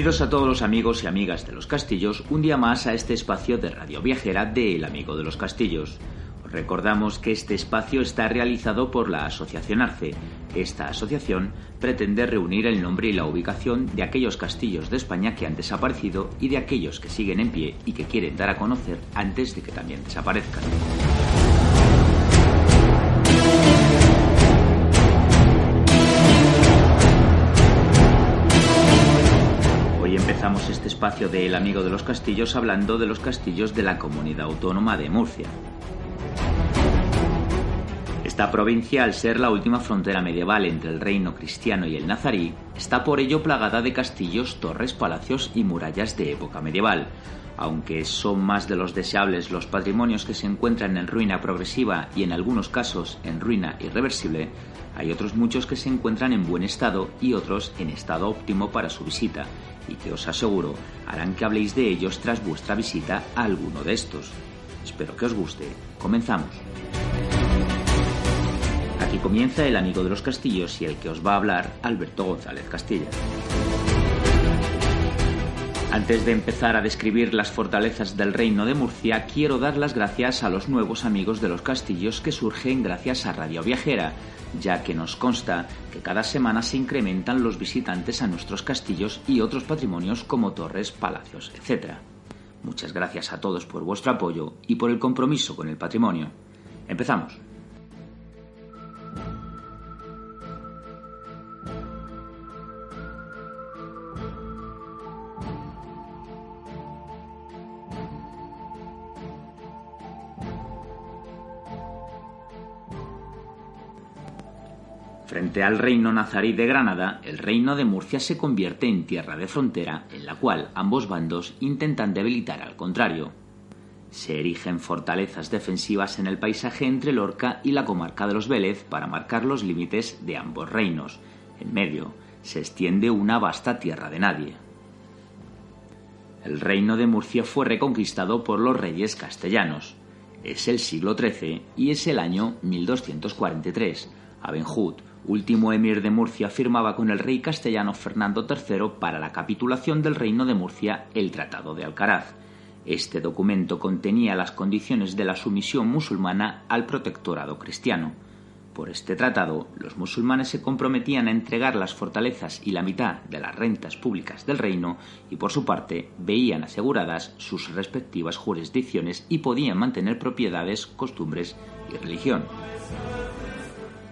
Bienvenidos a todos los amigos y amigas de los castillos, un día más a este espacio de Radio Viajera de El Amigo de los Castillos. Os recordamos que este espacio está realizado por la Asociación Arce. Esta asociación pretende reunir el nombre y la ubicación de aquellos castillos de España que han desaparecido y de aquellos que siguen en pie y que quieren dar a conocer antes de que también desaparezcan. Espacio de El Amigo de los Castillos hablando de los castillos de la Comunidad Autónoma de Murcia. Esta provincia, al ser la última frontera medieval entre el reino cristiano y el nazarí, está por ello plagada de castillos, torres, palacios y murallas de época medieval. Aunque son más de los deseables los patrimonios que se encuentran en ruina progresiva y en algunos casos en ruina irreversible, hay otros muchos que se encuentran en buen estado y otros en estado óptimo para su visita, y que os aseguro harán que habléis de ellos tras vuestra visita a alguno de estos. Espero que os guste. Comenzamos. Aquí comienza el amigo de los castillos y el que os va a hablar, Alberto González Castilla. Antes de empezar a describir las fortalezas del reino de Murcia, quiero dar las gracias a los nuevos amigos de los castillos que surgen gracias a Radio Viajera, ya que nos consta que cada semana se incrementan los visitantes a nuestros castillos y otros patrimonios como torres, palacios, etc. Muchas gracias a todos por vuestro apoyo y por el compromiso con el patrimonio. Empezamos. Frente al reino nazarí de Granada, el reino de Murcia se convierte en tierra de frontera en la cual ambos bandos intentan debilitar al contrario. Se erigen fortalezas defensivas en el paisaje entre Lorca y la comarca de los Vélez para marcar los límites de ambos reinos. En medio se extiende una vasta tierra de nadie. El reino de Murcia fue reconquistado por los reyes castellanos. Es el siglo XIII y es el año 1243. Abenhut, último emir de Murcia, firmaba con el rey castellano Fernando III para la capitulación del reino de Murcia el Tratado de Alcaraz. Este documento contenía las condiciones de la sumisión musulmana al protectorado cristiano. Por este tratado, los musulmanes se comprometían a entregar las fortalezas y la mitad de las rentas públicas del reino y por su parte veían aseguradas sus respectivas jurisdicciones y podían mantener propiedades, costumbres y religión.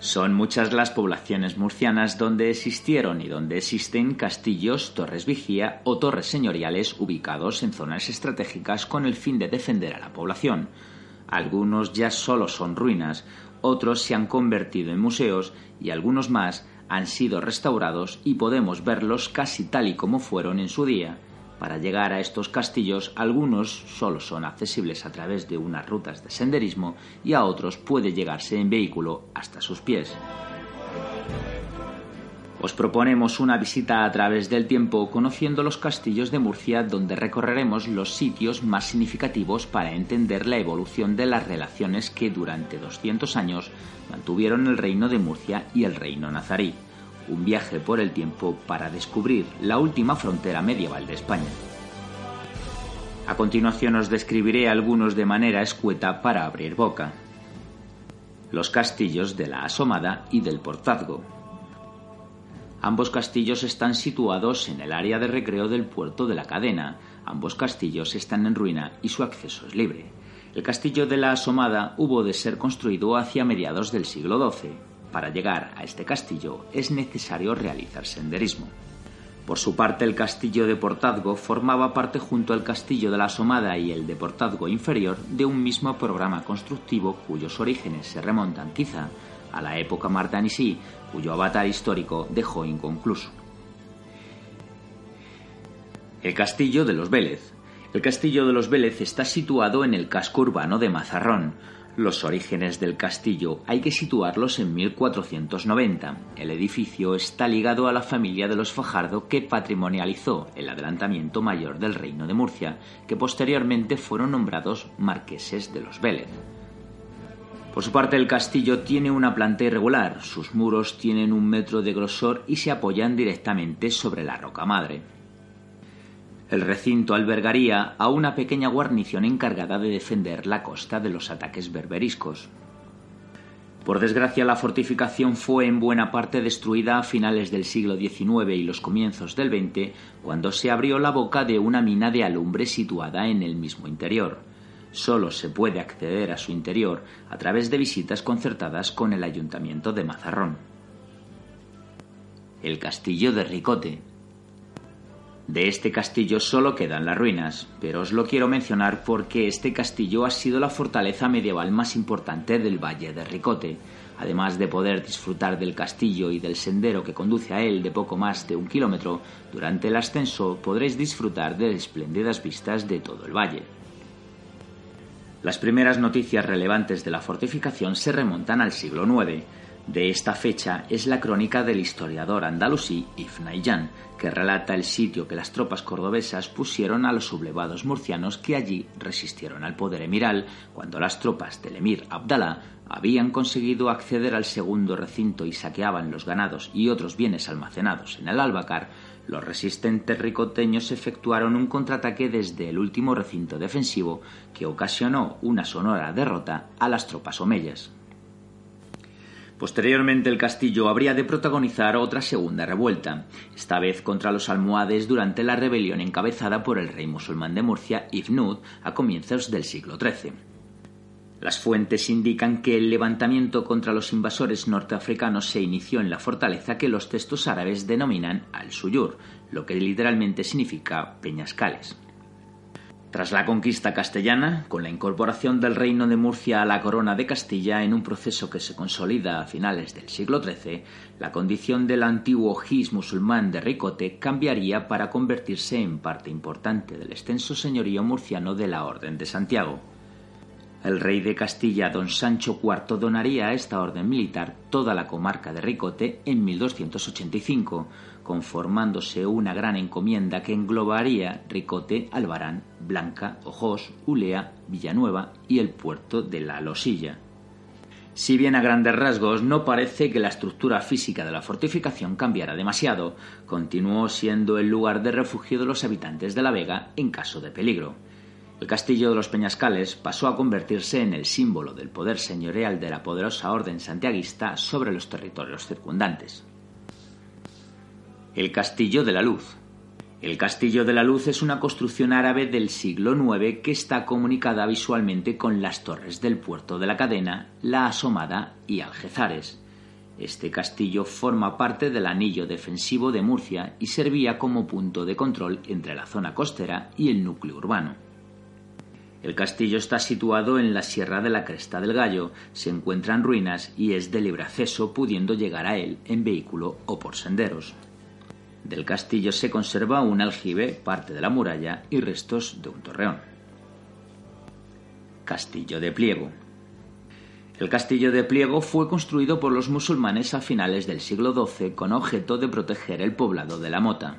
Son muchas las poblaciones murcianas donde existieron y donde existen castillos, torres vigía o torres señoriales ubicados en zonas estratégicas con el fin de defender a la población. Algunos ya solo son ruinas, otros se han convertido en museos y algunos más han sido restaurados y podemos verlos casi tal y como fueron en su día. Para llegar a estos castillos, algunos solo son accesibles a través de unas rutas de senderismo y a otros puede llegarse en vehículo hasta sus pies. Os proponemos una visita a través del tiempo conociendo los castillos de Murcia donde recorreremos los sitios más significativos para entender la evolución de las relaciones que durante 200 años mantuvieron el reino de Murcia y el reino nazarí un viaje por el tiempo para descubrir la última frontera medieval de España. A continuación os describiré algunos de manera escueta para abrir boca. Los castillos de la Asomada y del Portazgo. Ambos castillos están situados en el área de recreo del puerto de la cadena. Ambos castillos están en ruina y su acceso es libre. El castillo de la Asomada hubo de ser construido hacia mediados del siglo XII. Para llegar a este castillo es necesario realizar senderismo. Por su parte, el castillo de Portazgo formaba parte junto al castillo de la Asomada y el de Portazgo inferior de un mismo programa constructivo cuyos orígenes se remontan quizá a la época martanisí, cuyo avatar histórico dejó inconcluso. El castillo de los Vélez. El castillo de los Vélez está situado en el casco urbano de Mazarrón, los orígenes del castillo hay que situarlos en 1490. El edificio está ligado a la familia de los Fajardo que patrimonializó el adelantamiento mayor del reino de Murcia, que posteriormente fueron nombrados marqueses de los Vélez. Por su parte, el castillo tiene una planta irregular, sus muros tienen un metro de grosor y se apoyan directamente sobre la roca madre. El recinto albergaría a una pequeña guarnición encargada de defender la costa de los ataques berberiscos. Por desgracia, la fortificación fue en buena parte destruida a finales del siglo XIX y los comienzos del XX, cuando se abrió la boca de una mina de alumbre situada en el mismo interior. Solo se puede acceder a su interior a través de visitas concertadas con el ayuntamiento de Mazarrón. El castillo de Ricote, de este castillo solo quedan las ruinas, pero os lo quiero mencionar porque este castillo ha sido la fortaleza medieval más importante del Valle de Ricote. Además de poder disfrutar del castillo y del sendero que conduce a él de poco más de un kilómetro, durante el ascenso podréis disfrutar de espléndidas vistas de todo el valle. Las primeras noticias relevantes de la fortificación se remontan al siglo IX, de esta fecha es la crónica del historiador andalusí Ifnayyan, que relata el sitio que las tropas cordobesas pusieron a los sublevados murcianos que allí resistieron al poder emiral cuando las tropas del emir Abdalá habían conseguido acceder al segundo recinto y saqueaban los ganados y otros bienes almacenados en el Albacar, los resistentes ricoteños efectuaron un contraataque desde el último recinto defensivo que ocasionó una sonora derrota a las tropas omeyas. Posteriormente el castillo habría de protagonizar otra segunda revuelta, esta vez contra los almohades durante la rebelión encabezada por el rey musulmán de Murcia, Ibn a comienzos del siglo XIII. Las fuentes indican que el levantamiento contra los invasores norteafricanos se inició en la fortaleza que los textos árabes denominan al-Suyur, lo que literalmente significa peñascales. Tras la conquista castellana, con la incorporación del reino de Murcia a la corona de Castilla en un proceso que se consolida a finales del siglo XIII, la condición del antiguo gis musulmán de Ricote cambiaría para convertirse en parte importante del extenso señorío murciano de la Orden de Santiago. El rey de Castilla, don Sancho IV, donaría a esta orden militar toda la comarca de Ricote en 1285, conformándose una gran encomienda que englobaría Ricote, Albarán, Blanca, Ojos, Ulea, Villanueva y el puerto de La Losilla. Si bien a grandes rasgos no parece que la estructura física de la fortificación cambiara demasiado, continuó siendo el lugar de refugio de los habitantes de la Vega en caso de peligro. El castillo de los Peñascales pasó a convertirse en el símbolo del poder señorial de la poderosa orden santiaguista sobre los territorios circundantes. El Castillo de la Luz. El Castillo de la Luz es una construcción árabe del siglo IX que está comunicada visualmente con las torres del puerto de la cadena, la Asomada y Algezares. Este castillo forma parte del anillo defensivo de Murcia y servía como punto de control entre la zona costera y el núcleo urbano. El castillo está situado en la Sierra de la Cresta del Gallo, se encuentra en ruinas y es de libre acceso pudiendo llegar a él en vehículo o por senderos. Del castillo se conserva un aljibe, parte de la muralla y restos de un torreón. Castillo de Pliego. El castillo de Pliego fue construido por los musulmanes a finales del siglo XII con objeto de proteger el poblado de la Mota.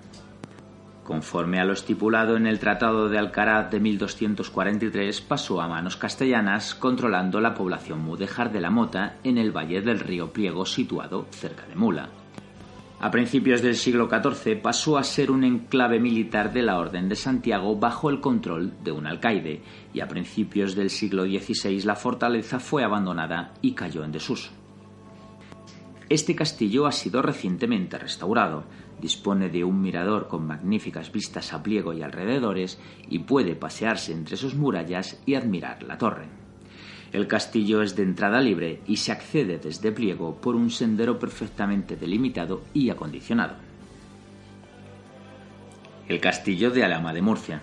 Conforme a lo estipulado en el Tratado de Alcaraz de 1243, pasó a manos castellanas, controlando la población mudéjar de la Mota en el valle del río Pliego situado cerca de Mula. A principios del siglo XIV pasó a ser un enclave militar de la Orden de Santiago bajo el control de un alcaide, y a principios del siglo XVI la fortaleza fue abandonada y cayó en desuso. Este castillo ha sido recientemente restaurado, dispone de un mirador con magníficas vistas a Pliego y alrededores y puede pasearse entre sus murallas y admirar la torre. El castillo es de entrada libre y se accede desde Pliego por un sendero perfectamente delimitado y acondicionado. El castillo de Alama de Murcia.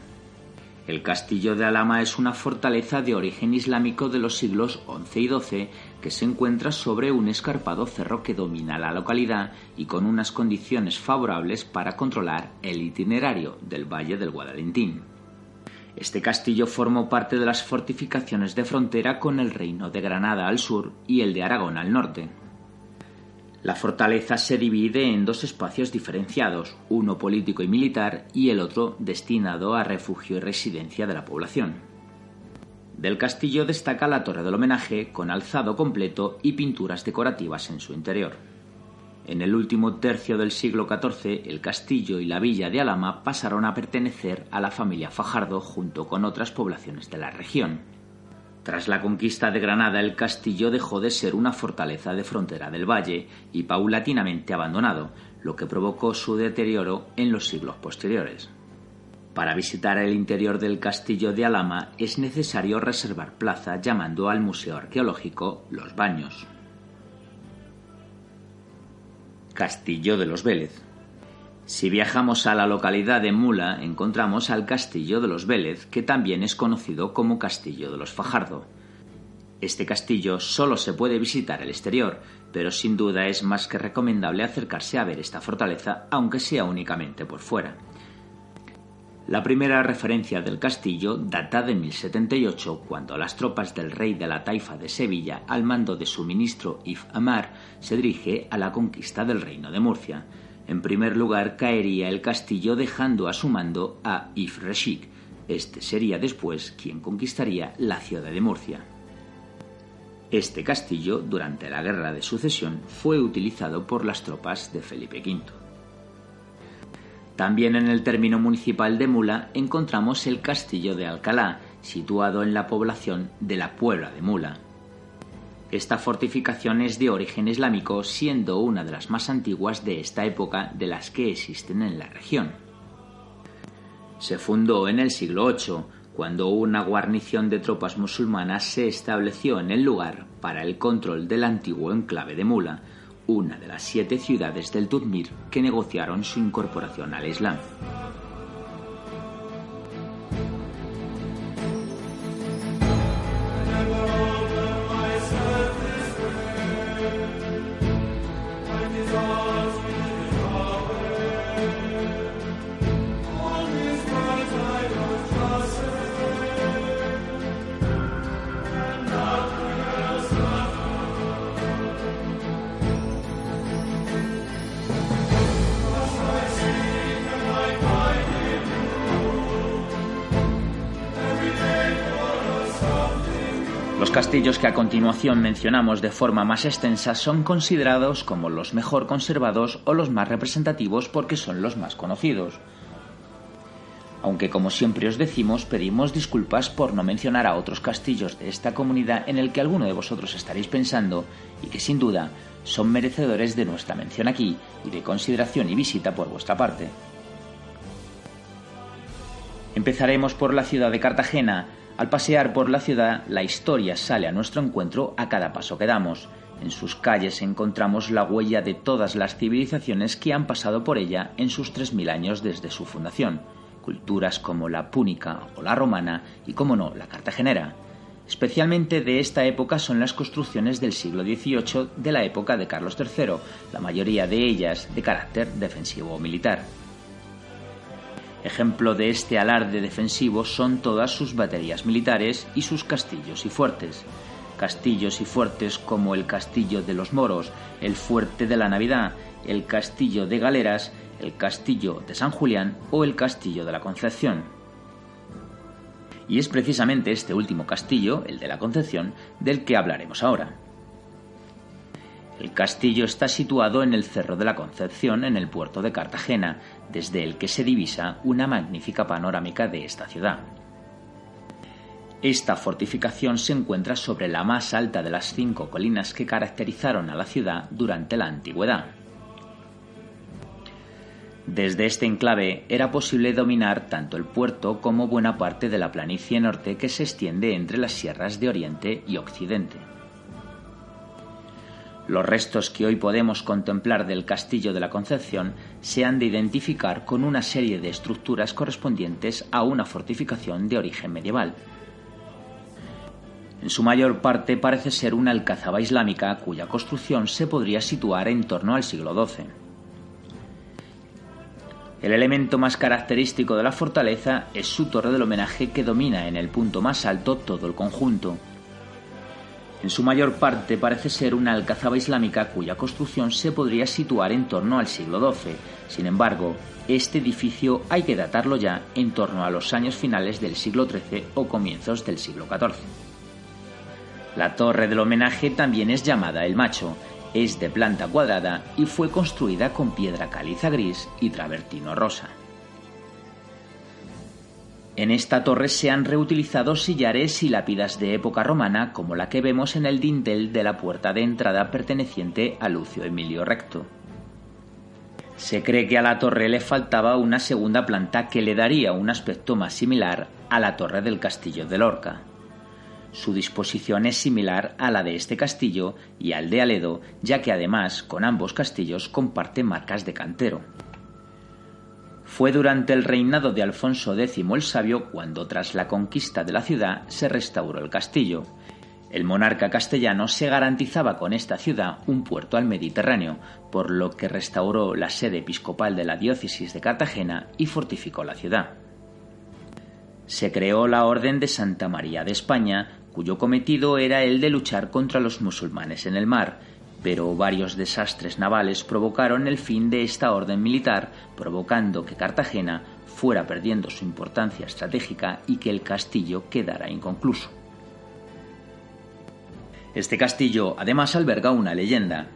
El castillo de Alama es una fortaleza de origen islámico de los siglos XI y XII que se encuentra sobre un escarpado cerro que domina la localidad y con unas condiciones favorables para controlar el itinerario del Valle del Guadalentín. Este castillo formó parte de las fortificaciones de frontera con el reino de Granada al sur y el de Aragón al norte. La fortaleza se divide en dos espacios diferenciados, uno político y militar y el otro destinado a refugio y residencia de la población. Del castillo destaca la torre del homenaje con alzado completo y pinturas decorativas en su interior. En el último tercio del siglo XIV, el castillo y la villa de Alama pasaron a pertenecer a la familia Fajardo junto con otras poblaciones de la región. Tras la conquista de Granada, el castillo dejó de ser una fortaleza de frontera del valle y paulatinamente abandonado, lo que provocó su deterioro en los siglos posteriores. Para visitar el interior del castillo de Alama es necesario reservar plaza llamando al Museo Arqueológico Los Baños. Castillo de los Vélez. Si viajamos a la localidad de Mula, encontramos al Castillo de los Vélez, que también es conocido como Castillo de los Fajardo. Este castillo solo se puede visitar el exterior, pero sin duda es más que recomendable acercarse a ver esta fortaleza, aunque sea únicamente por fuera. La primera referencia del castillo data de 1078, cuando las tropas del rey de la taifa de Sevilla, al mando de su ministro If Amar, se dirige a la conquista del reino de Murcia. En primer lugar caería el castillo dejando a su mando a If Reshik. Este sería después quien conquistaría la ciudad de Murcia. Este castillo, durante la Guerra de Sucesión, fue utilizado por las tropas de Felipe V. También en el término municipal de Mula encontramos el castillo de Alcalá, situado en la población de la Puebla de Mula. Esta fortificación es de origen islámico, siendo una de las más antiguas de esta época de las que existen en la región. Se fundó en el siglo VIII, cuando una guarnición de tropas musulmanas se estableció en el lugar para el control del antiguo enclave de Mula, una de las siete ciudades del Tudmir que negociaron su incorporación al Islam. Continuación mencionamos de forma más extensa son considerados como los mejor conservados o los más representativos porque son los más conocidos. Aunque como siempre os decimos, pedimos disculpas por no mencionar a otros castillos de esta comunidad en el que alguno de vosotros estaréis pensando y que sin duda son merecedores de nuestra mención aquí y de consideración y visita por vuestra parte. Empezaremos por la ciudad de Cartagena, al pasear por la ciudad, la historia sale a nuestro encuentro a cada paso que damos. En sus calles encontramos la huella de todas las civilizaciones que han pasado por ella en sus 3.000 años desde su fundación. Culturas como la púnica o la romana y, como no, la cartagenera. Especialmente de esta época son las construcciones del siglo XVIII de la época de Carlos III, la mayoría de ellas de carácter defensivo o militar. Ejemplo de este alarde defensivo son todas sus baterías militares y sus castillos y fuertes. Castillos y fuertes como el Castillo de los Moros, el Fuerte de la Navidad, el Castillo de Galeras, el Castillo de San Julián o el Castillo de la Concepción. Y es precisamente este último castillo, el de la Concepción, del que hablaremos ahora. El castillo está situado en el Cerro de la Concepción, en el puerto de Cartagena, desde el que se divisa una magnífica panorámica de esta ciudad. Esta fortificación se encuentra sobre la más alta de las cinco colinas que caracterizaron a la ciudad durante la antigüedad. Desde este enclave era posible dominar tanto el puerto como buena parte de la planicie norte que se extiende entre las sierras de Oriente y Occidente. Los restos que hoy podemos contemplar del castillo de la Concepción se han de identificar con una serie de estructuras correspondientes a una fortificación de origen medieval. En su mayor parte parece ser una alcazaba islámica cuya construcción se podría situar en torno al siglo XII. El elemento más característico de la fortaleza es su torre del homenaje que domina en el punto más alto todo el conjunto. En su mayor parte parece ser una alcazaba islámica cuya construcción se podría situar en torno al siglo XII. Sin embargo, este edificio hay que datarlo ya en torno a los años finales del siglo XIII o comienzos del siglo XIV. La torre del homenaje también es llamada El Macho, es de planta cuadrada y fue construida con piedra caliza gris y travertino rosa. En esta torre se han reutilizado sillares y lápidas de época romana como la que vemos en el dintel de la puerta de entrada perteneciente a Lucio Emilio Recto. Se cree que a la torre le faltaba una segunda planta que le daría un aspecto más similar a la torre del castillo de Lorca. Su disposición es similar a la de este castillo y al de Aledo, ya que además con ambos castillos comparte marcas de cantero. Fue durante el reinado de Alfonso X el Sabio cuando tras la conquista de la ciudad se restauró el castillo. El monarca castellano se garantizaba con esta ciudad un puerto al Mediterráneo, por lo que restauró la sede episcopal de la diócesis de Cartagena y fortificó la ciudad. Se creó la Orden de Santa María de España, cuyo cometido era el de luchar contra los musulmanes en el mar, pero varios desastres navales provocaron el fin de esta orden militar, provocando que Cartagena fuera perdiendo su importancia estratégica y que el castillo quedara inconcluso. Este castillo además alberga una leyenda,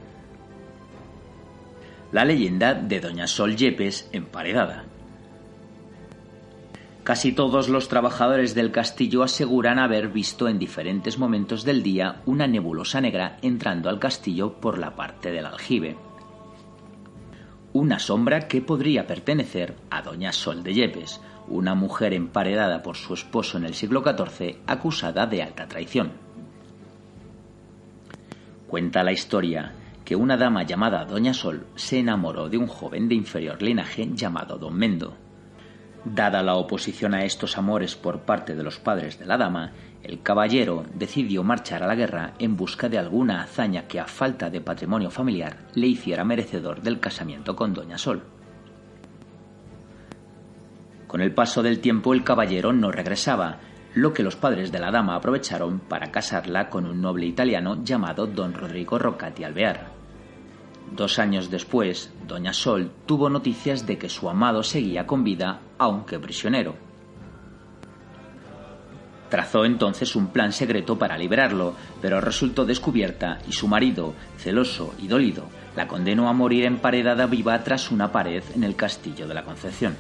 la leyenda de Doña Sol Yepes emparedada. Casi todos los trabajadores del castillo aseguran haber visto en diferentes momentos del día una nebulosa negra entrando al castillo por la parte del aljibe. Una sombra que podría pertenecer a Doña Sol de Yepes, una mujer emparedada por su esposo en el siglo XIV acusada de alta traición. Cuenta la historia que una dama llamada Doña Sol se enamoró de un joven de inferior linaje llamado Don Mendo. Dada la oposición a estos amores por parte de los padres de la dama, el caballero decidió marchar a la guerra en busca de alguna hazaña que a falta de patrimonio familiar le hiciera merecedor del casamiento con Doña Sol. Con el paso del tiempo el caballero no regresaba, lo que los padres de la dama aprovecharon para casarla con un noble italiano llamado don Rodrigo Roccati Alvear. Dos años después, Doña Sol tuvo noticias de que su amado seguía con vida, aunque prisionero. Trazó entonces un plan secreto para liberarlo, pero resultó descubierta y su marido, celoso y dolido, la condenó a morir emparedada viva tras una pared en el castillo de la Concepción.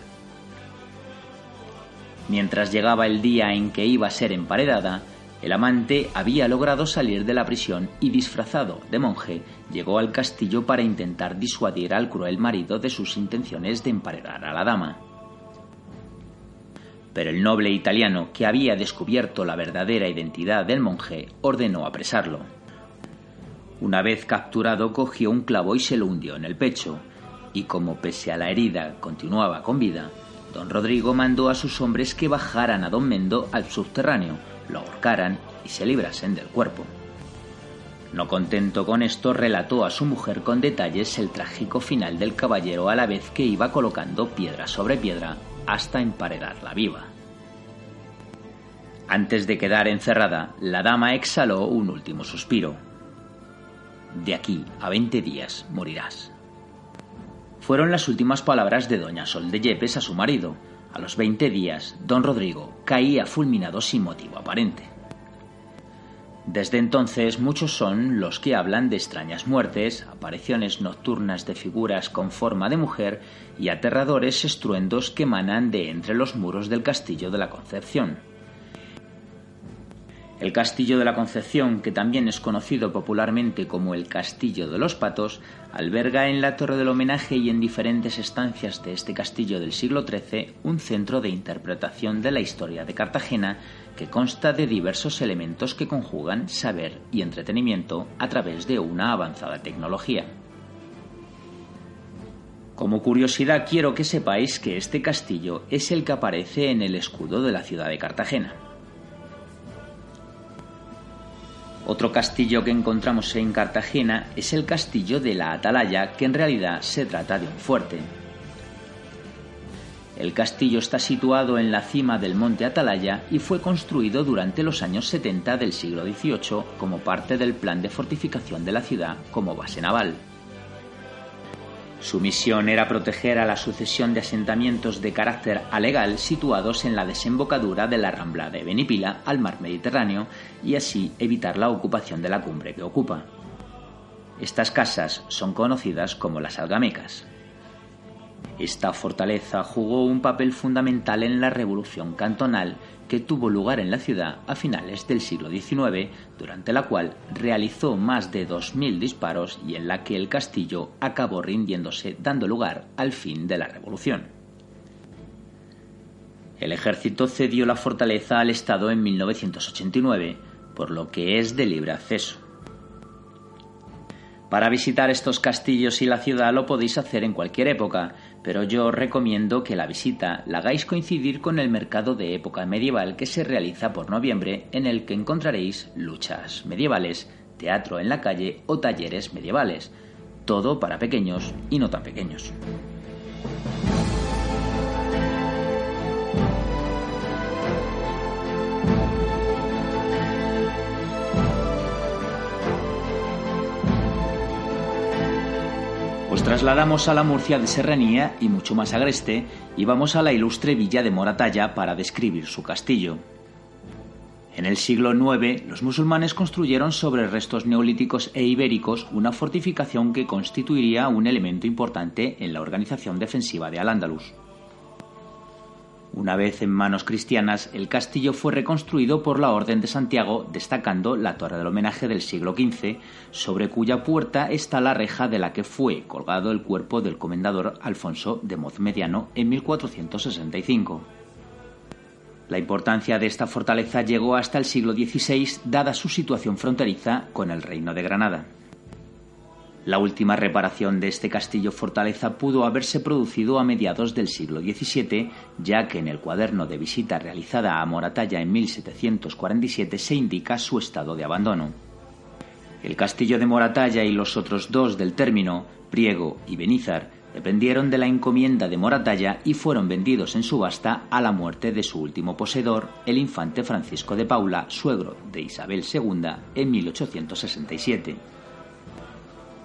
Mientras llegaba el día en que iba a ser emparedada, el amante había logrado salir de la prisión y disfrazado de monje llegó al castillo para intentar disuadir al cruel marido de sus intenciones de emparedar a la dama. Pero el noble italiano, que había descubierto la verdadera identidad del monje, ordenó apresarlo. Una vez capturado cogió un clavo y se lo hundió en el pecho, y como pese a la herida continuaba con vida, don Rodrigo mandó a sus hombres que bajaran a don Mendo al subterráneo, lo ahorcaran y se librasen del cuerpo. No contento con esto, relató a su mujer con detalles el trágico final del caballero a la vez que iba colocando piedra sobre piedra hasta emparedarla viva. Antes de quedar encerrada, la dama exhaló un último suspiro. De aquí a veinte días morirás. Fueron las últimas palabras de doña Sol de Yepes a su marido, a los 20 días, don Rodrigo caía fulminado sin motivo aparente. Desde entonces muchos son los que hablan de extrañas muertes, apariciones nocturnas de figuras con forma de mujer y aterradores estruendos que emanan de entre los muros del castillo de la Concepción. El Castillo de la Concepción, que también es conocido popularmente como el Castillo de los Patos, alberga en la Torre del Homenaje y en diferentes estancias de este castillo del siglo XIII un centro de interpretación de la historia de Cartagena que consta de diversos elementos que conjugan saber y entretenimiento a través de una avanzada tecnología. Como curiosidad quiero que sepáis que este castillo es el que aparece en el escudo de la ciudad de Cartagena. Otro castillo que encontramos en Cartagena es el castillo de la Atalaya, que en realidad se trata de un fuerte. El castillo está situado en la cima del monte Atalaya y fue construido durante los años 70 del siglo XVIII como parte del plan de fortificación de la ciudad como base naval. Su misión era proteger a la sucesión de asentamientos de carácter alegal situados en la desembocadura de la rambla de Benipila al mar Mediterráneo y así evitar la ocupación de la cumbre que ocupa. Estas casas son conocidas como las algamecas. Esta fortaleza jugó un papel fundamental en la revolución cantonal que tuvo lugar en la ciudad a finales del siglo XIX, durante la cual realizó más de 2.000 disparos y en la que el castillo acabó rindiéndose dando lugar al fin de la revolución. El ejército cedió la fortaleza al Estado en 1989, por lo que es de libre acceso. Para visitar estos castillos y la ciudad lo podéis hacer en cualquier época, pero yo recomiendo que la visita la hagáis coincidir con el mercado de época medieval que se realiza por noviembre, en el que encontraréis luchas medievales, teatro en la calle o talleres medievales. Todo para pequeños y no tan pequeños. Os trasladamos a la Murcia de Serranía y mucho más agreste y vamos a la ilustre villa de Moratalla para describir su castillo. En el siglo IX, los musulmanes construyeron sobre restos neolíticos e ibéricos una fortificación que constituiría un elemento importante en la organización defensiva de Al-Ándalus. Una vez en manos cristianas, el castillo fue reconstruido por la Orden de Santiago, destacando la torre del homenaje del siglo XV, sobre cuya puerta está la reja de la que fue colgado el cuerpo del comendador Alfonso de Mozmediano en 1465. La importancia de esta fortaleza llegó hasta el siglo XVI, dada su situación fronteriza con el Reino de Granada. La última reparación de este castillo fortaleza pudo haberse producido a mediados del siglo XVII, ya que en el cuaderno de visita realizada a Moratalla en 1747 se indica su estado de abandono. El castillo de Moratalla y los otros dos del término, Priego y Benizar, dependieron de la encomienda de Moratalla y fueron vendidos en subasta a la muerte de su último poseedor, el infante Francisco de Paula, suegro de Isabel II, en 1867.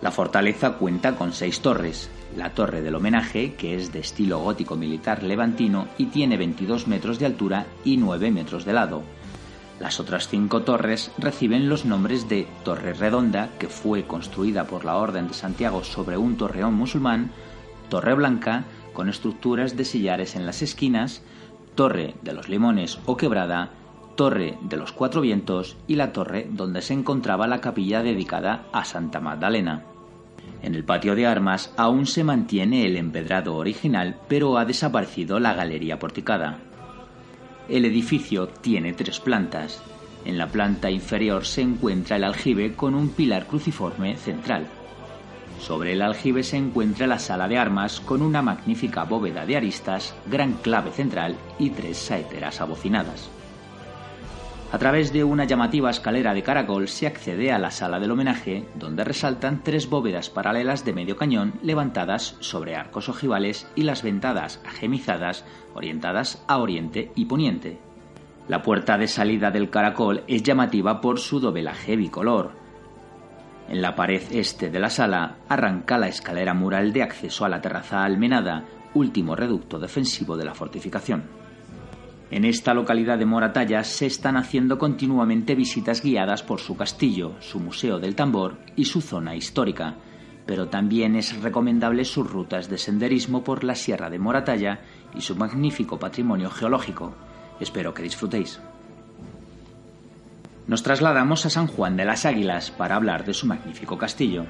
La fortaleza cuenta con seis torres. La torre del homenaje, que es de estilo gótico militar levantino y tiene 22 metros de altura y 9 metros de lado. Las otras cinco torres reciben los nombres de Torre Redonda, que fue construida por la Orden de Santiago sobre un torreón musulmán, Torre Blanca, con estructuras de sillares en las esquinas, Torre de los Limones o Quebrada, Torre de los Cuatro Vientos y la torre donde se encontraba la capilla dedicada a Santa Magdalena. En el patio de armas aún se mantiene el empedrado original, pero ha desaparecido la galería porticada. El edificio tiene tres plantas. En la planta inferior se encuentra el aljibe con un pilar cruciforme central. Sobre el aljibe se encuentra la sala de armas con una magnífica bóveda de aristas, gran clave central y tres saeteras abocinadas. A través de una llamativa escalera de caracol se accede a la sala del homenaje, donde resaltan tres bóvedas paralelas de medio cañón levantadas sobre arcos ojivales y las ventadas agemizadas orientadas a oriente y poniente. La puerta de salida del caracol es llamativa por su dobelaje bicolor. En la pared este de la sala arranca la escalera mural de acceso a la terraza almenada, último reducto defensivo de la fortificación. En esta localidad de Moratalla se están haciendo continuamente visitas guiadas por su castillo, su museo del tambor y su zona histórica, pero también es recomendable sus rutas de senderismo por la Sierra de Moratalla y su magnífico patrimonio geológico. Espero que disfrutéis. Nos trasladamos a San Juan de las Águilas para hablar de su magnífico castillo.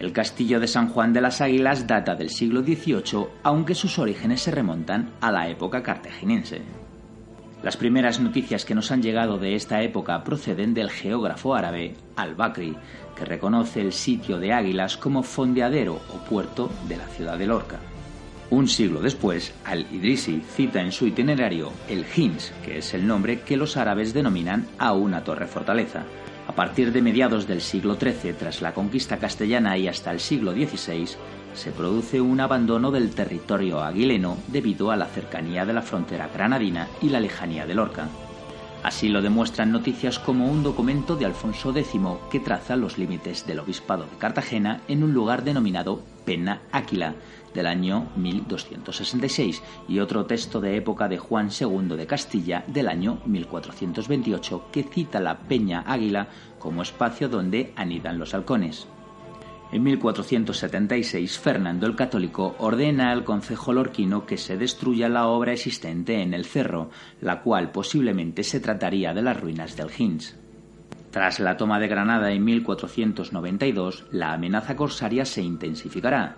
El castillo de San Juan de las Águilas data del siglo XVIII, aunque sus orígenes se remontan a la época cartaginense. Las primeras noticias que nos han llegado de esta época proceden del geógrafo árabe al-Bakri, que reconoce el sitio de Águilas como fondeadero o puerto de la ciudad de Lorca. Un siglo después, al-Idrisi cita en su itinerario el Hins, que es el nombre que los árabes denominan a una torre fortaleza. A partir de mediados del siglo XIII, tras la conquista castellana y hasta el siglo XVI, se produce un abandono del territorio aguileno debido a la cercanía de la frontera granadina y la lejanía de Lorca. Así lo demuestran noticias como un documento de Alfonso X que traza los límites del obispado de Cartagena en un lugar denominado Pena Áquila del año 1266 y otro texto de época de Juan II de Castilla del año 1428 que cita la Peña Águila como espacio donde anidan los halcones. En 1476, Fernando el Católico ordena al concejo lorquino que se destruya la obra existente en el cerro, la cual posiblemente se trataría de las ruinas del Hinz. Tras la toma de Granada en 1492, la amenaza corsaria se intensificará.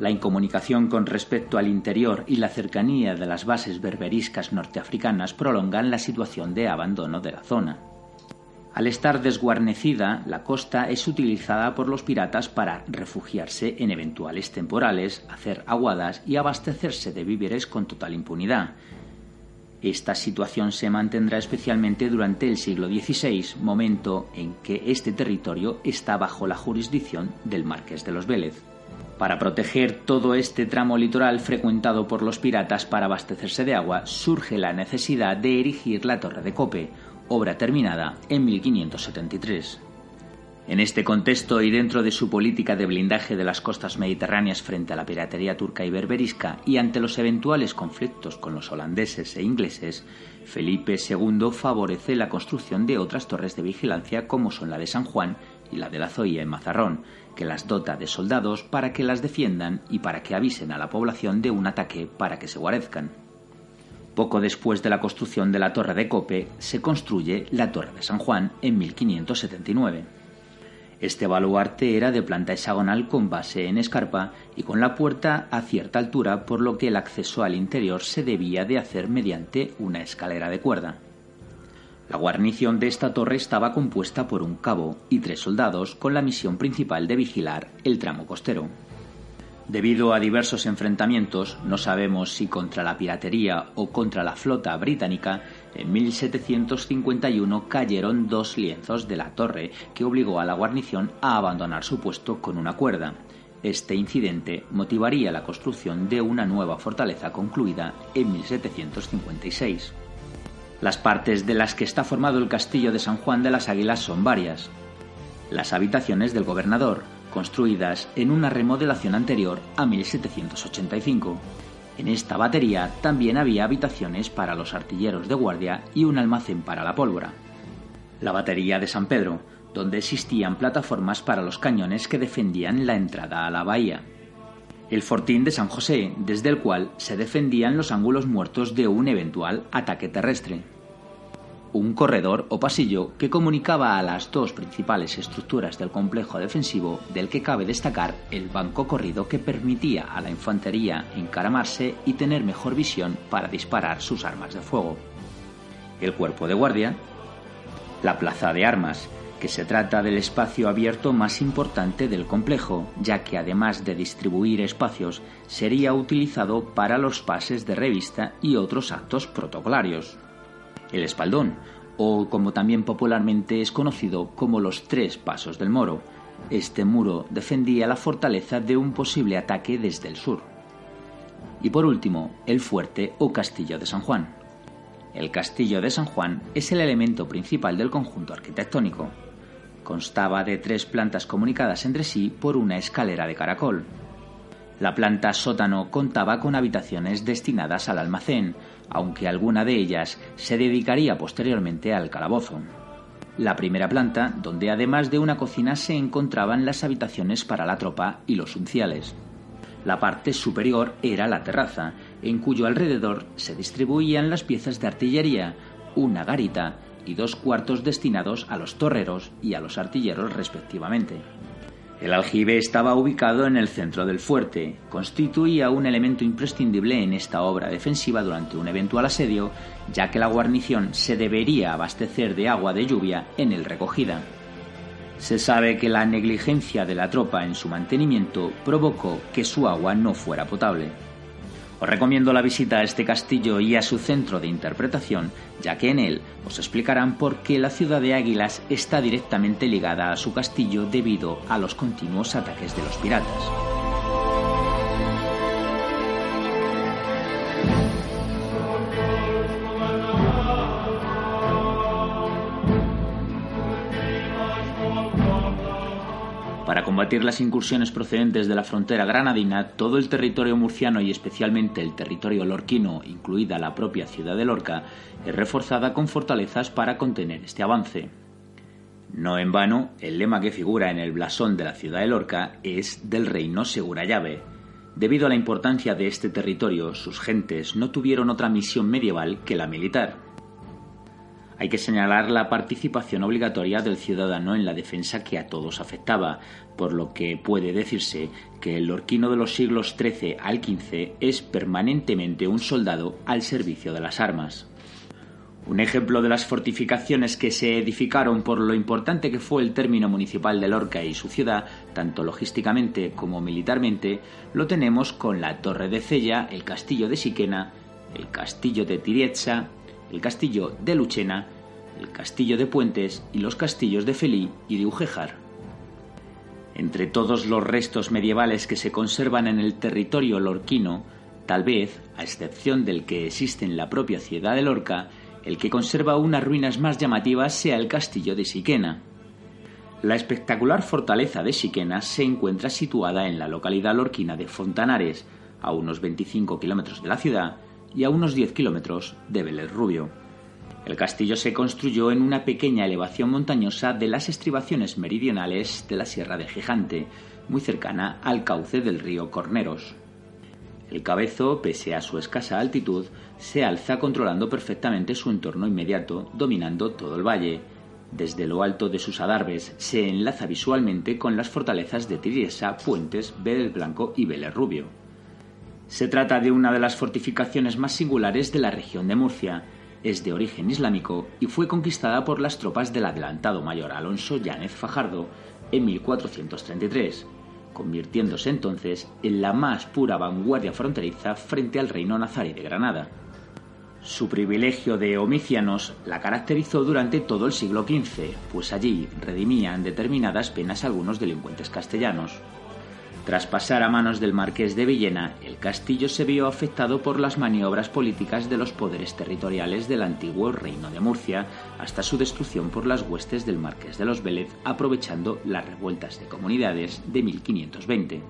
La incomunicación con respecto al interior y la cercanía de las bases berberiscas norteafricanas prolongan la situación de abandono de la zona. Al estar desguarnecida, la costa es utilizada por los piratas para refugiarse en eventuales temporales, hacer aguadas y abastecerse de víveres con total impunidad. Esta situación se mantendrá especialmente durante el siglo XVI, momento en que este territorio está bajo la jurisdicción del Marqués de los Vélez. Para proteger todo este tramo litoral frecuentado por los piratas para abastecerse de agua, surge la necesidad de erigir la Torre de Cope, obra terminada en 1573. En este contexto y dentro de su política de blindaje de las costas mediterráneas frente a la piratería turca y berberisca y ante los eventuales conflictos con los holandeses e ingleses, Felipe II favorece la construcción de otras torres de vigilancia como son la de San Juan y la de la Zoya en Mazarrón, que las dota de soldados para que las defiendan y para que avisen a la población de un ataque para que se guarezcan. Poco después de la construcción de la Torre de Cope, se construye la Torre de San Juan en 1579. Este baluarte era de planta hexagonal con base en escarpa y con la puerta a cierta altura, por lo que el acceso al interior se debía de hacer mediante una escalera de cuerda. La guarnición de esta torre estaba compuesta por un cabo y tres soldados con la misión principal de vigilar el tramo costero. Debido a diversos enfrentamientos, no sabemos si contra la piratería o contra la flota británica, en 1751 cayeron dos lienzos de la torre que obligó a la guarnición a abandonar su puesto con una cuerda. Este incidente motivaría la construcción de una nueva fortaleza concluida en 1756. Las partes de las que está formado el castillo de San Juan de las Águilas son varias. Las habitaciones del gobernador, construidas en una remodelación anterior a 1785. En esta batería también había habitaciones para los artilleros de guardia y un almacén para la pólvora. La batería de San Pedro, donde existían plataformas para los cañones que defendían la entrada a la bahía. El fortín de San José, desde el cual se defendían los ángulos muertos de un eventual ataque terrestre un corredor o pasillo que comunicaba a las dos principales estructuras del complejo defensivo, del que cabe destacar el banco corrido que permitía a la infantería encaramarse y tener mejor visión para disparar sus armas de fuego. El cuerpo de guardia, la plaza de armas, que se trata del espacio abierto más importante del complejo, ya que además de distribuir espacios, sería utilizado para los pases de revista y otros actos protocolarios el espaldón, o como también popularmente es conocido como los tres pasos del moro. Este muro defendía la fortaleza de un posible ataque desde el sur. Y por último, el fuerte o castillo de San Juan. El castillo de San Juan es el elemento principal del conjunto arquitectónico. Constaba de tres plantas comunicadas entre sí por una escalera de caracol. La planta sótano contaba con habitaciones destinadas al almacén, aunque alguna de ellas se dedicaría posteriormente al calabozo. La primera planta, donde además de una cocina se encontraban las habitaciones para la tropa y los unciales. La parte superior era la terraza, en cuyo alrededor se distribuían las piezas de artillería, una garita y dos cuartos destinados a los torreros y a los artilleros respectivamente. El aljibe estaba ubicado en el centro del fuerte, constituía un elemento imprescindible en esta obra defensiva durante un eventual asedio, ya que la guarnición se debería abastecer de agua de lluvia en el recogida. Se sabe que la negligencia de la tropa en su mantenimiento provocó que su agua no fuera potable. Os recomiendo la visita a este castillo y a su centro de interpretación, ya que en él os explicarán por qué la ciudad de Águilas está directamente ligada a su castillo debido a los continuos ataques de los piratas. Combatir las incursiones procedentes de la frontera granadina, todo el territorio murciano y especialmente el territorio lorquino, incluida la propia ciudad de Lorca, es reforzada con fortalezas para contener este avance. No en vano, el lema que figura en el blasón de la ciudad de Lorca es del reino segura llave. Debido a la importancia de este territorio, sus gentes no tuvieron otra misión medieval que la militar. Hay que señalar la participación obligatoria del ciudadano en la defensa que a todos afectaba, por lo que puede decirse que el lorquino de los siglos XIII al XV es permanentemente un soldado al servicio de las armas. Un ejemplo de las fortificaciones que se edificaron por lo importante que fue el término municipal de Lorca y su ciudad, tanto logísticamente como militarmente, lo tenemos con la Torre de Cella, el Castillo de Siquena, el Castillo de Tirietza, el castillo de Luchena, el castillo de Puentes y los castillos de Felí y de Ujejar. Entre todos los restos medievales que se conservan en el territorio lorquino, tal vez, a excepción del que existe en la propia ciudad de Lorca, el que conserva unas ruinas más llamativas sea el castillo de Siquena. La espectacular fortaleza de Siquena se encuentra situada en la localidad lorquina de Fontanares, a unos 25 kilómetros de la ciudad, y a unos 10 kilómetros de Vélez Rubio. El castillo se construyó en una pequeña elevación montañosa de las estribaciones meridionales de la Sierra de Gigante, muy cercana al cauce del río Corneros. El cabezo, pese a su escasa altitud, se alza controlando perfectamente su entorno inmediato, dominando todo el valle. Desde lo alto de sus adarves se enlaza visualmente con las fortalezas de Tiriesa, Puentes, Vélez Blanco y Vélez Rubio. Se trata de una de las fortificaciones más singulares de la región de Murcia. Es de origen islámico y fue conquistada por las tropas del adelantado mayor Alonso Yánez Fajardo en 1433, convirtiéndose entonces en la más pura vanguardia fronteriza frente al reino nazarí de Granada. Su privilegio de homicianos la caracterizó durante todo el siglo XV, pues allí redimían determinadas penas algunos delincuentes castellanos. Tras pasar a manos del marqués de Villena, el castillo se vio afectado por las maniobras políticas de los poderes territoriales del antiguo reino de Murcia, hasta su destrucción por las huestes del marqués de los Vélez, aprovechando las revueltas de comunidades de 1520.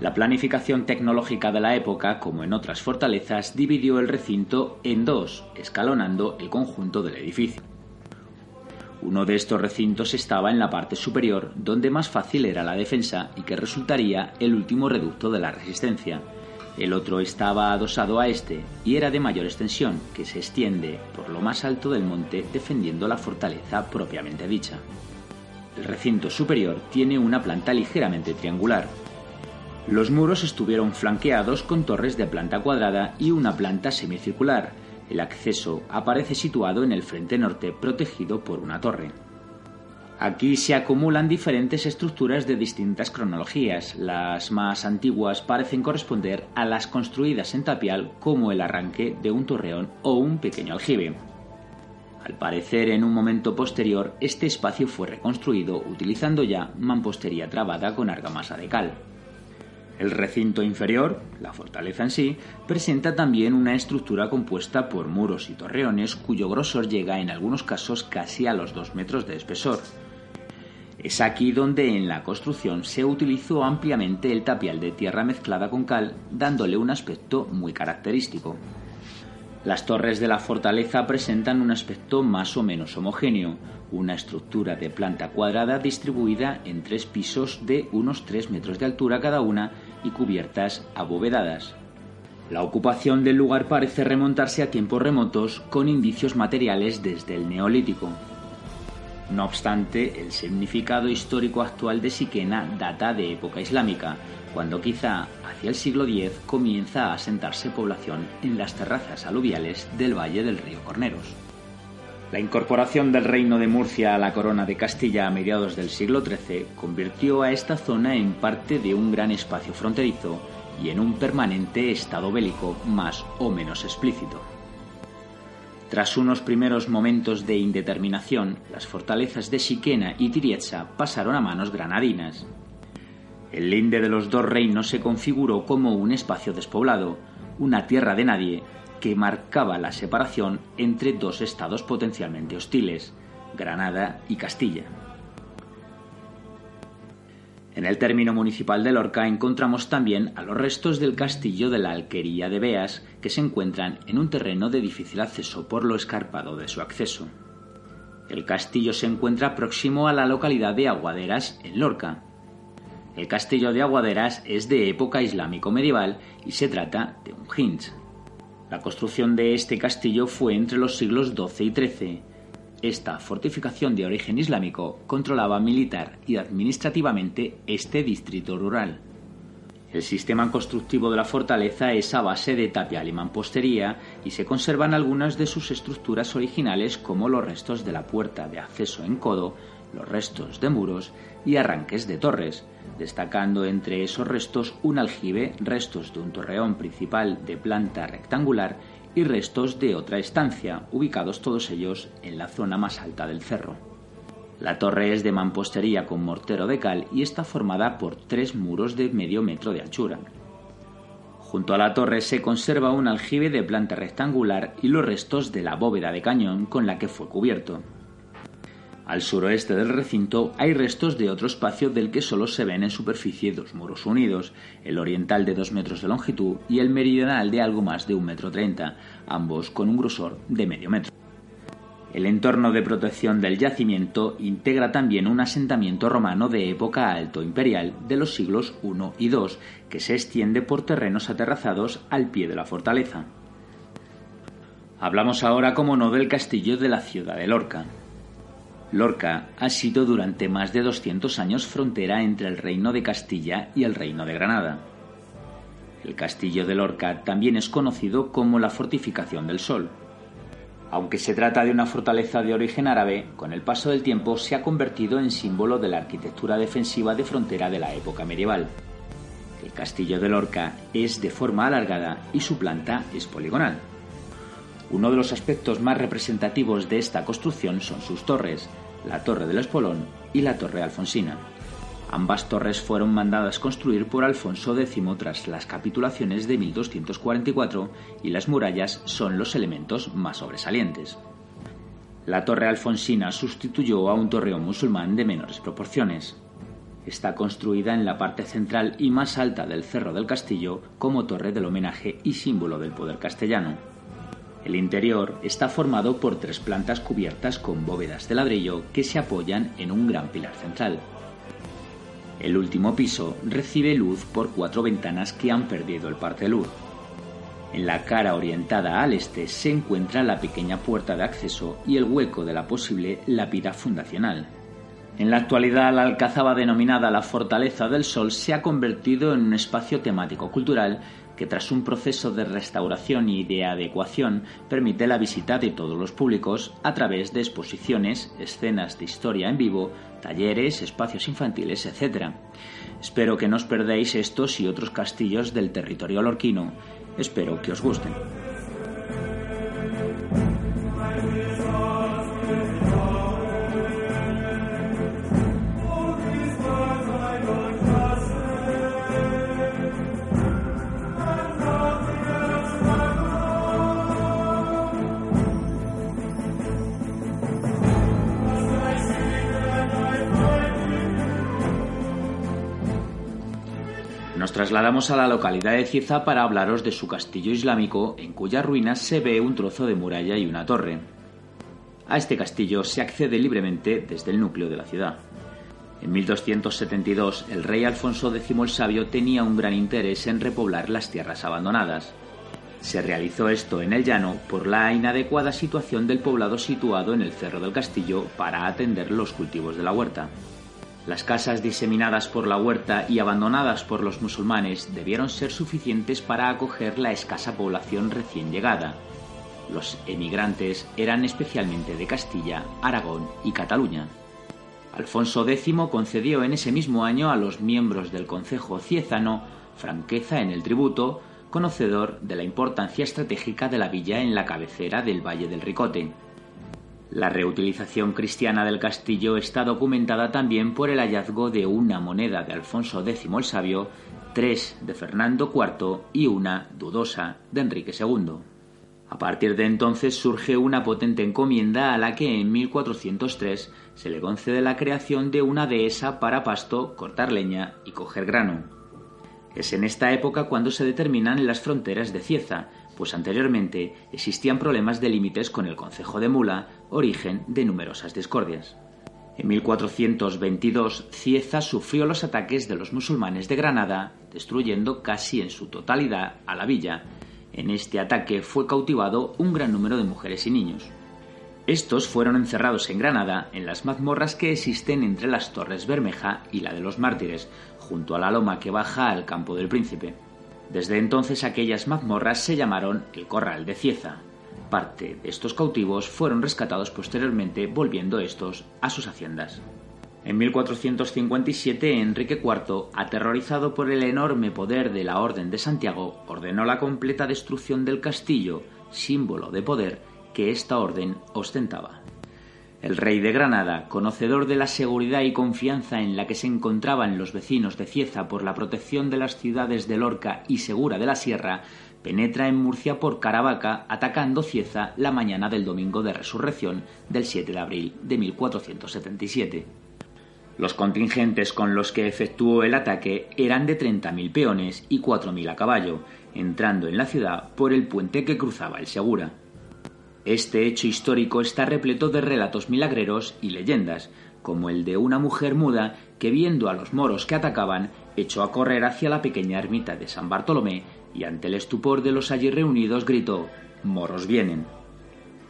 La planificación tecnológica de la época, como en otras fortalezas, dividió el recinto en dos, escalonando el conjunto del edificio. Uno de estos recintos estaba en la parte superior, donde más fácil era la defensa y que resultaría el último reducto de la resistencia. El otro estaba adosado a este y era de mayor extensión, que se extiende por lo más alto del monte defendiendo la fortaleza propiamente dicha. El recinto superior tiene una planta ligeramente triangular. Los muros estuvieron flanqueados con torres de planta cuadrada y una planta semicircular, el acceso aparece situado en el frente norte, protegido por una torre. Aquí se acumulan diferentes estructuras de distintas cronologías. Las más antiguas parecen corresponder a las construidas en tapial como el arranque de un torreón o un pequeño aljibe. Al parecer, en un momento posterior, este espacio fue reconstruido utilizando ya mampostería trabada con argamasa de cal. El recinto inferior, la fortaleza en sí, presenta también una estructura compuesta por muros y torreones cuyo grosor llega en algunos casos casi a los dos metros de espesor. Es aquí donde en la construcción se utilizó ampliamente el tapial de tierra mezclada con cal, dándole un aspecto muy característico. Las torres de la fortaleza presentan un aspecto más o menos homogéneo, una estructura de planta cuadrada distribuida en tres pisos de unos 3 metros de altura cada una y cubiertas abovedadas. La ocupación del lugar parece remontarse a tiempos remotos con indicios materiales desde el Neolítico. No obstante, el significado histórico actual de Siquena data de época islámica, cuando quizá hacia el siglo X comienza a asentarse población en las terrazas aluviales del valle del río Corneros. La incorporación del reino de Murcia a la corona de Castilla a mediados del siglo XIII convirtió a esta zona en parte de un gran espacio fronterizo y en un permanente estado bélico más o menos explícito. Tras unos primeros momentos de indeterminación, las fortalezas de Siquena y Tirietza pasaron a manos granadinas. El linde de los dos reinos se configuró como un espacio despoblado, una tierra de nadie, que marcaba la separación entre dos estados potencialmente hostiles, Granada y Castilla. En el término municipal de Lorca encontramos también a los restos del castillo de la Alquería de Beas, que se encuentran en un terreno de difícil acceso por lo escarpado de su acceso. El castillo se encuentra próximo a la localidad de Aguaderas, en Lorca. El castillo de Aguaderas es de época islámico medieval y se trata de un hinch. La construcción de este castillo fue entre los siglos XII y XIII esta fortificación de origen islámico controlaba militar y administrativamente este distrito rural. El sistema constructivo de la fortaleza es a base de tapial y mampostería y se conservan algunas de sus estructuras originales como los restos de la puerta de acceso en codo, los restos de muros y arranques de torres, destacando entre esos restos un aljibe, restos de un torreón principal de planta rectangular y restos de otra estancia, ubicados todos ellos en la zona más alta del cerro. La torre es de mampostería con mortero de cal y está formada por tres muros de medio metro de anchura. Junto a la torre se conserva un aljibe de planta rectangular y los restos de la bóveda de cañón con la que fue cubierto. Al suroeste del recinto hay restos de otro espacio del que solo se ven en superficie dos muros unidos, el oriental de dos metros de longitud y el meridional de algo más de un metro treinta, ambos con un grosor de medio metro. El entorno de protección del yacimiento integra también un asentamiento romano de época alto imperial de los siglos I y II, que se extiende por terrenos aterrazados al pie de la fortaleza. Hablamos ahora, como no, del castillo de la ciudad de Lorca. Lorca ha sido durante más de 200 años frontera entre el Reino de Castilla y el Reino de Granada. El castillo de Lorca también es conocido como la Fortificación del Sol. Aunque se trata de una fortaleza de origen árabe, con el paso del tiempo se ha convertido en símbolo de la arquitectura defensiva de frontera de la época medieval. El castillo de Lorca es de forma alargada y su planta es poligonal. Uno de los aspectos más representativos de esta construcción son sus torres, la Torre del Espolón y la Torre Alfonsina. Ambas torres fueron mandadas construir por Alfonso X tras las capitulaciones de 1244 y las murallas son los elementos más sobresalientes. La torre alfonsina sustituyó a un torreón musulmán de menores proporciones. Está construida en la parte central y más alta del cerro del castillo como torre del homenaje y símbolo del poder castellano. El interior está formado por tres plantas cubiertas con bóvedas de ladrillo que se apoyan en un gran pilar central. El último piso recibe luz por cuatro ventanas que han perdido el parte luz. En la cara orientada al este se encuentra la pequeña puerta de acceso y el hueco de la posible lápida fundacional. En la actualidad, la alcazaba denominada la Fortaleza del Sol se ha convertido en un espacio temático cultural que tras un proceso de restauración y de adecuación permite la visita de todos los públicos a través de exposiciones, escenas de historia en vivo, talleres, espacios infantiles, etc. Espero que no os perdáis estos y otros castillos del territorio lorquino. Espero que os gusten. Trasladamos a la localidad de Cieza para hablaros de su castillo islámico, en cuyas ruinas se ve un trozo de muralla y una torre. A este castillo se accede libremente desde el núcleo de la ciudad. En 1272, el rey Alfonso X el Sabio tenía un gran interés en repoblar las tierras abandonadas. Se realizó esto en el llano por la inadecuada situación del poblado situado en el cerro del castillo para atender los cultivos de la huerta. Las casas diseminadas por la huerta y abandonadas por los musulmanes debieron ser suficientes para acoger la escasa población recién llegada. Los emigrantes eran especialmente de Castilla, Aragón y Cataluña. Alfonso X concedió en ese mismo año a los miembros del Concejo Ciezano franqueza en el tributo, conocedor de la importancia estratégica de la villa en la cabecera del Valle del Ricote. La reutilización cristiana del castillo está documentada también por el hallazgo de una moneda de Alfonso X el Sabio, tres de Fernando IV y una dudosa de Enrique II. A partir de entonces surge una potente encomienda a la que en 1403 se le concede la creación de una dehesa para pasto, cortar leña y coger grano. Es en esta época cuando se determinan las fronteras de Cieza, pues anteriormente existían problemas de límites con el concejo de Mula, origen de numerosas discordias. En 1422, Cieza sufrió los ataques de los musulmanes de Granada, destruyendo casi en su totalidad a la villa. En este ataque fue cautivado un gran número de mujeres y niños. Estos fueron encerrados en Granada en las mazmorras que existen entre las Torres Bermeja y la de los Mártires, junto a la loma que baja al Campo del Príncipe. Desde entonces aquellas mazmorras se llamaron el Corral de Cieza. Parte de estos cautivos fueron rescatados posteriormente volviendo estos a sus haciendas. En 1457 Enrique IV, aterrorizado por el enorme poder de la Orden de Santiago, ordenó la completa destrucción del castillo, símbolo de poder que esta orden ostentaba. El rey de Granada, conocedor de la seguridad y confianza en la que se encontraban los vecinos de Cieza por la protección de las ciudades de Lorca y Segura de la Sierra, penetra en Murcia por Caravaca, atacando Cieza la mañana del domingo de resurrección del 7 de abril de 1477. Los contingentes con los que efectuó el ataque eran de 30.000 peones y 4.000 a caballo, entrando en la ciudad por el puente que cruzaba el Segura. Este hecho histórico está repleto de relatos milagreros y leyendas, como el de una mujer muda que viendo a los moros que atacaban, echó a correr hacia la pequeña ermita de San Bartolomé y ante el estupor de los allí reunidos gritó Moros vienen.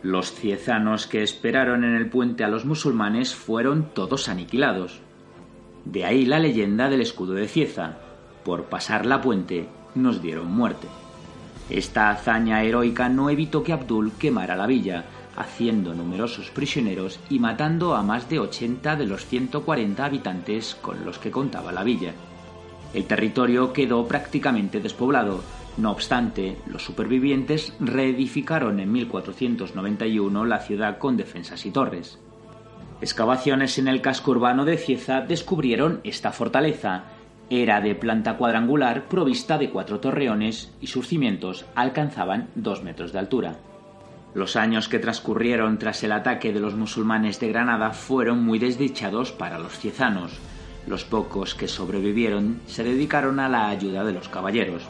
Los ciezanos que esperaron en el puente a los musulmanes fueron todos aniquilados. De ahí la leyenda del escudo de Cieza. Por pasar la puente nos dieron muerte. Esta hazaña heroica no evitó que Abdul quemara la villa, haciendo numerosos prisioneros y matando a más de 80 de los 140 habitantes con los que contaba la villa. El territorio quedó prácticamente despoblado. No obstante, los supervivientes reedificaron en 1491 la ciudad con defensas y torres. Excavaciones en el casco urbano de Cieza descubrieron esta fortaleza, era de planta cuadrangular provista de cuatro torreones y sus cimientos alcanzaban dos metros de altura. Los años que transcurrieron tras el ataque de los musulmanes de Granada fueron muy desdichados para los ciezanos. Los pocos que sobrevivieron se dedicaron a la ayuda de los caballeros.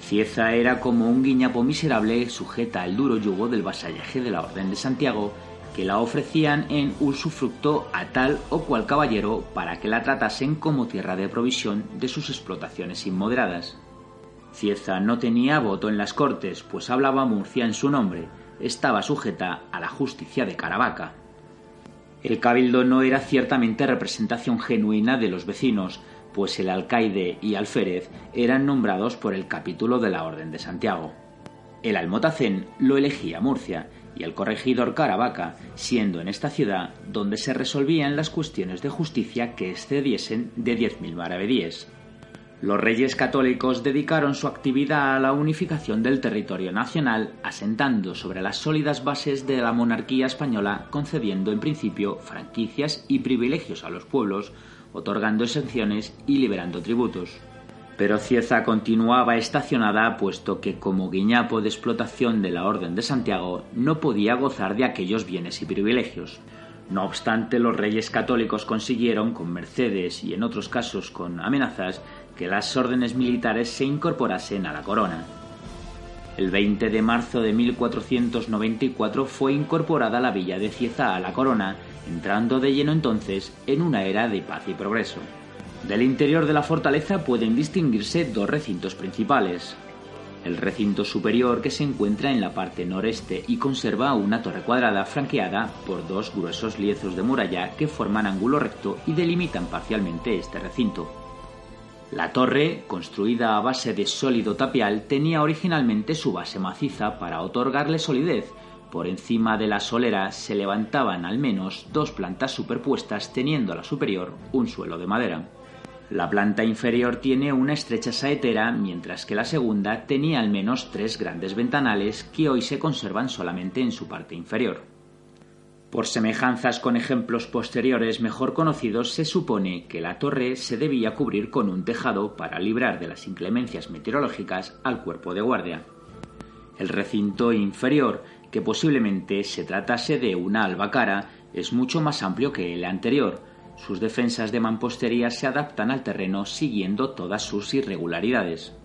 Cieza era como un guiñapo miserable sujeta al duro yugo del vasallaje de la Orden de Santiago que la ofrecían en usufructo a tal o cual caballero para que la tratasen como tierra de provisión de sus explotaciones inmoderadas. Cieza no tenía voto en las cortes, pues hablaba Murcia en su nombre, estaba sujeta a la justicia de Caravaca. El cabildo no era ciertamente representación genuina de los vecinos, pues el alcaide y alférez eran nombrados por el capítulo de la Orden de Santiago. El almotacén lo elegía Murcia y el corregidor Caravaca, siendo en esta ciudad donde se resolvían las cuestiones de justicia que excediesen de 10.000 maravedíes. Los reyes católicos dedicaron su actividad a la unificación del territorio nacional, asentando sobre las sólidas bases de la monarquía española, concediendo en principio franquicias y privilegios a los pueblos, otorgando exenciones y liberando tributos pero Cieza continuaba estacionada puesto que como guiñapo de explotación de la Orden de Santiago no podía gozar de aquellos bienes y privilegios. No obstante, los reyes católicos consiguieron, con mercedes y en otros casos con amenazas, que las órdenes militares se incorporasen a la corona. El 20 de marzo de 1494 fue incorporada la villa de Cieza a la corona, entrando de lleno entonces en una era de paz y progreso. Del interior de la fortaleza pueden distinguirse dos recintos principales. El recinto superior que se encuentra en la parte noreste y conserva una torre cuadrada franqueada por dos gruesos lienzos de muralla que forman ángulo recto y delimitan parcialmente este recinto. La torre, construida a base de sólido tapial, tenía originalmente su base maciza para otorgarle solidez. Por encima de la solera se levantaban al menos dos plantas superpuestas teniendo la superior un suelo de madera. La planta inferior tiene una estrecha saetera, mientras que la segunda tenía al menos tres grandes ventanales que hoy se conservan solamente en su parte inferior. Por semejanzas con ejemplos posteriores mejor conocidos, se supone que la torre se debía cubrir con un tejado para librar de las inclemencias meteorológicas al cuerpo de guardia. El recinto inferior, que posiblemente se tratase de una albacara, es mucho más amplio que el anterior, sus defensas de mampostería se adaptan al terreno siguiendo todas sus irregularidades.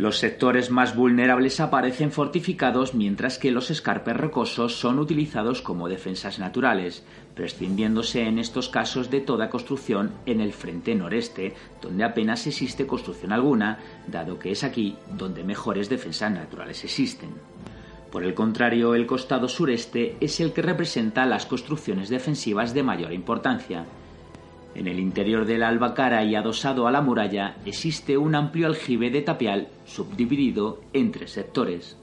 Los sectores más vulnerables aparecen fortificados mientras que los escarpes rocosos son utilizados como defensas naturales, prescindiéndose en estos casos de toda construcción en el frente noreste, donde apenas existe construcción alguna, dado que es aquí donde mejores defensas naturales existen. Por el contrario, el costado sureste es el que representa las construcciones defensivas de mayor importancia. En el interior de la albacara y adosado a la muralla existe un amplio aljibe de tapial subdividido en tres sectores.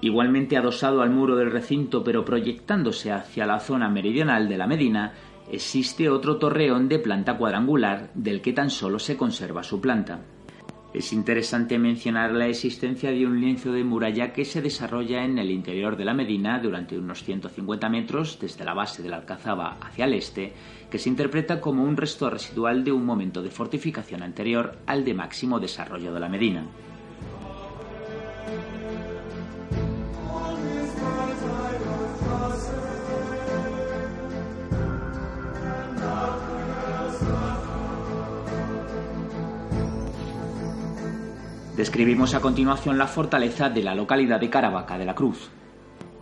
Igualmente adosado al muro del recinto pero proyectándose hacia la zona meridional de la Medina, existe otro torreón de planta cuadrangular del que tan solo se conserva su planta. Es interesante mencionar la existencia de un lienzo de muralla que se desarrolla en el interior de la Medina durante unos 150 metros desde la base de la Alcazaba hacia el este, que se interpreta como un resto residual de un momento de fortificación anterior al de máximo desarrollo de la Medina. Describimos a continuación la fortaleza de la localidad de Caravaca de la Cruz.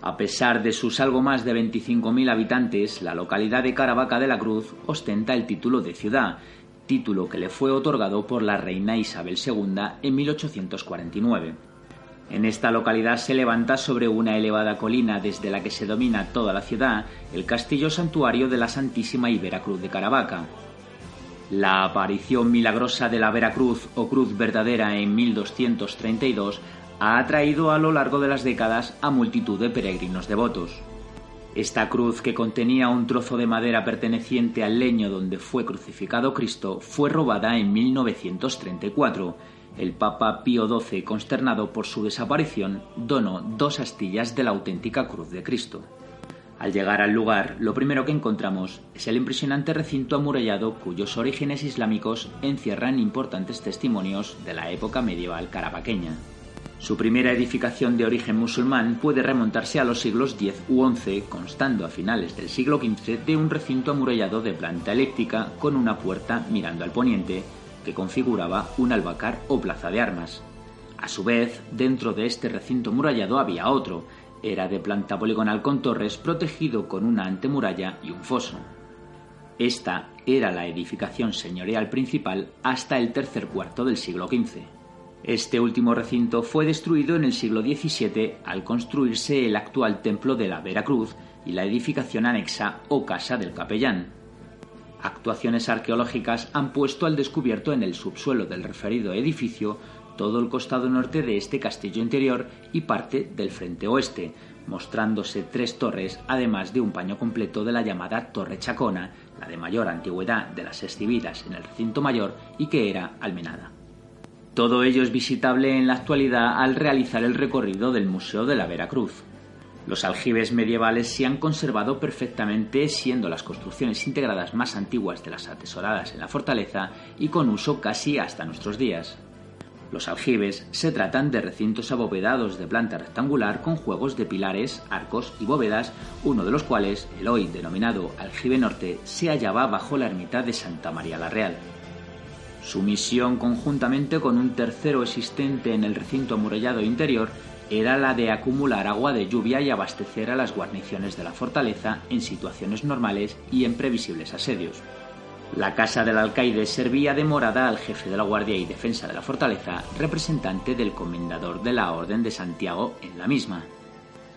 A pesar de sus algo más de 25.000 habitantes, la localidad de Caravaca de la Cruz ostenta el título de ciudad, título que le fue otorgado por la reina Isabel II en 1849. En esta localidad se levanta sobre una elevada colina desde la que se domina toda la ciudad el castillo santuario de la Santísima y Veracruz de Caravaca, la aparición milagrosa de la Veracruz o Cruz Verdadera en 1232 ha atraído a lo largo de las décadas a multitud de peregrinos devotos. Esta cruz, que contenía un trozo de madera perteneciente al leño donde fue crucificado Cristo, fue robada en 1934. El Papa Pío XII, consternado por su desaparición, donó dos astillas de la auténtica cruz de Cristo. Al llegar al lugar, lo primero que encontramos es el impresionante recinto amurallado cuyos orígenes islámicos encierran importantes testimonios de la época medieval carabaqueña. Su primera edificación de origen musulmán puede remontarse a los siglos X u XI, constando a finales del siglo XV de un recinto amurallado de planta eléctrica con una puerta mirando al poniente, que configuraba un albacar o plaza de armas. A su vez, dentro de este recinto murallado había otro, era de planta poligonal con torres protegido con una antemuralla y un foso. Esta era la edificación señorial principal hasta el tercer cuarto del siglo XV. Este último recinto fue destruido en el siglo XVII al construirse el actual templo de la Veracruz y la edificación anexa o casa del capellán. Actuaciones arqueológicas han puesto al descubierto en el subsuelo del referido edificio todo el costado norte de este castillo interior y parte del frente oeste, mostrándose tres torres, además de un paño completo de la llamada Torre Chacona, la de mayor antigüedad de las exhibidas en el recinto mayor y que era almenada. Todo ello es visitable en la actualidad al realizar el recorrido del Museo de la Veracruz. Los aljibes medievales se han conservado perfectamente, siendo las construcciones integradas más antiguas de las atesoradas en la fortaleza y con uso casi hasta nuestros días. Los aljibes se tratan de recintos abovedados de planta rectangular con juegos de pilares, arcos y bóvedas, uno de los cuales, el hoy denominado aljibe norte, se hallaba bajo la ermita de Santa María la Real. Su misión, conjuntamente con un tercero existente en el recinto amurallado interior, era la de acumular agua de lluvia y abastecer a las guarniciones de la fortaleza en situaciones normales y en previsibles asedios. La casa del alcaide servía de morada al jefe de la guardia y defensa de la fortaleza, representante del comendador de la Orden de Santiago en la misma.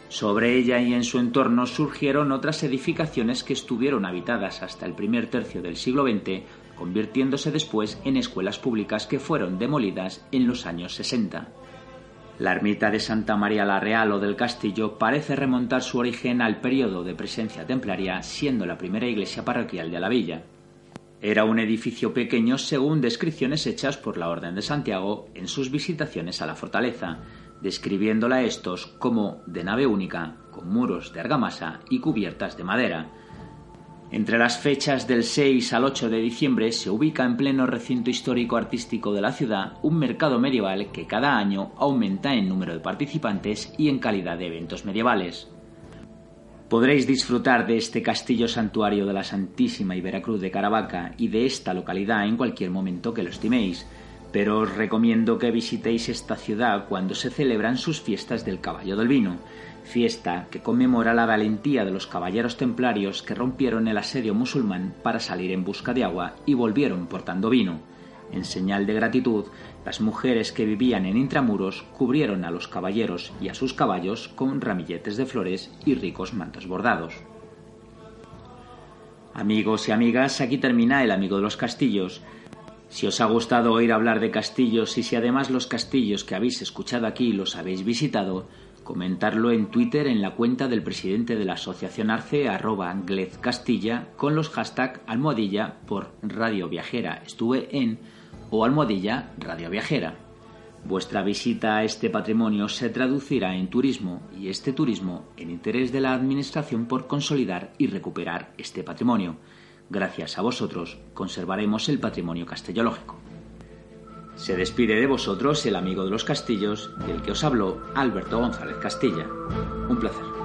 Sobre ella y en su entorno surgieron otras edificaciones que estuvieron habitadas hasta el primer tercio del siglo XX, convirtiéndose después en escuelas públicas que fueron demolidas en los años 60. La ermita de Santa María la Real o del Castillo parece remontar su origen al periodo de presencia templaria, siendo la primera iglesia parroquial de la villa. Era un edificio pequeño según descripciones hechas por la Orden de Santiago en sus visitaciones a la fortaleza, describiéndola estos como de nave única, con muros de argamasa y cubiertas de madera. Entre las fechas del 6 al 8 de diciembre se ubica en pleno recinto histórico artístico de la ciudad un mercado medieval que cada año aumenta en número de participantes y en calidad de eventos medievales. Podréis disfrutar de este castillo santuario de la Santísima y Veracruz de Caravaca y de esta localidad en cualquier momento que lo estiméis, pero os recomiendo que visitéis esta ciudad cuando se celebran sus fiestas del Caballo del Vino, fiesta que conmemora la valentía de los caballeros templarios que rompieron el asedio musulmán para salir en busca de agua y volvieron portando vino. En señal de gratitud, las mujeres que vivían en intramuros cubrieron a los caballeros y a sus caballos con ramilletes de flores y ricos mantos bordados. Amigos y amigas, aquí termina el amigo de los castillos. Si os ha gustado oír hablar de castillos y si además los castillos que habéis escuchado aquí los habéis visitado, comentarlo en Twitter en la cuenta del presidente de la Asociación Arce, arroba Castilla, con los hashtag almohadilla por Radio Viajera. Estuve en o almohadilla Radio Viajera. Vuestra visita a este patrimonio se traducirá en turismo y este turismo en interés de la Administración por consolidar y recuperar este patrimonio. Gracias a vosotros conservaremos el patrimonio castellológico. Se despide de vosotros el amigo de los castillos del que os habló Alberto González Castilla. Un placer.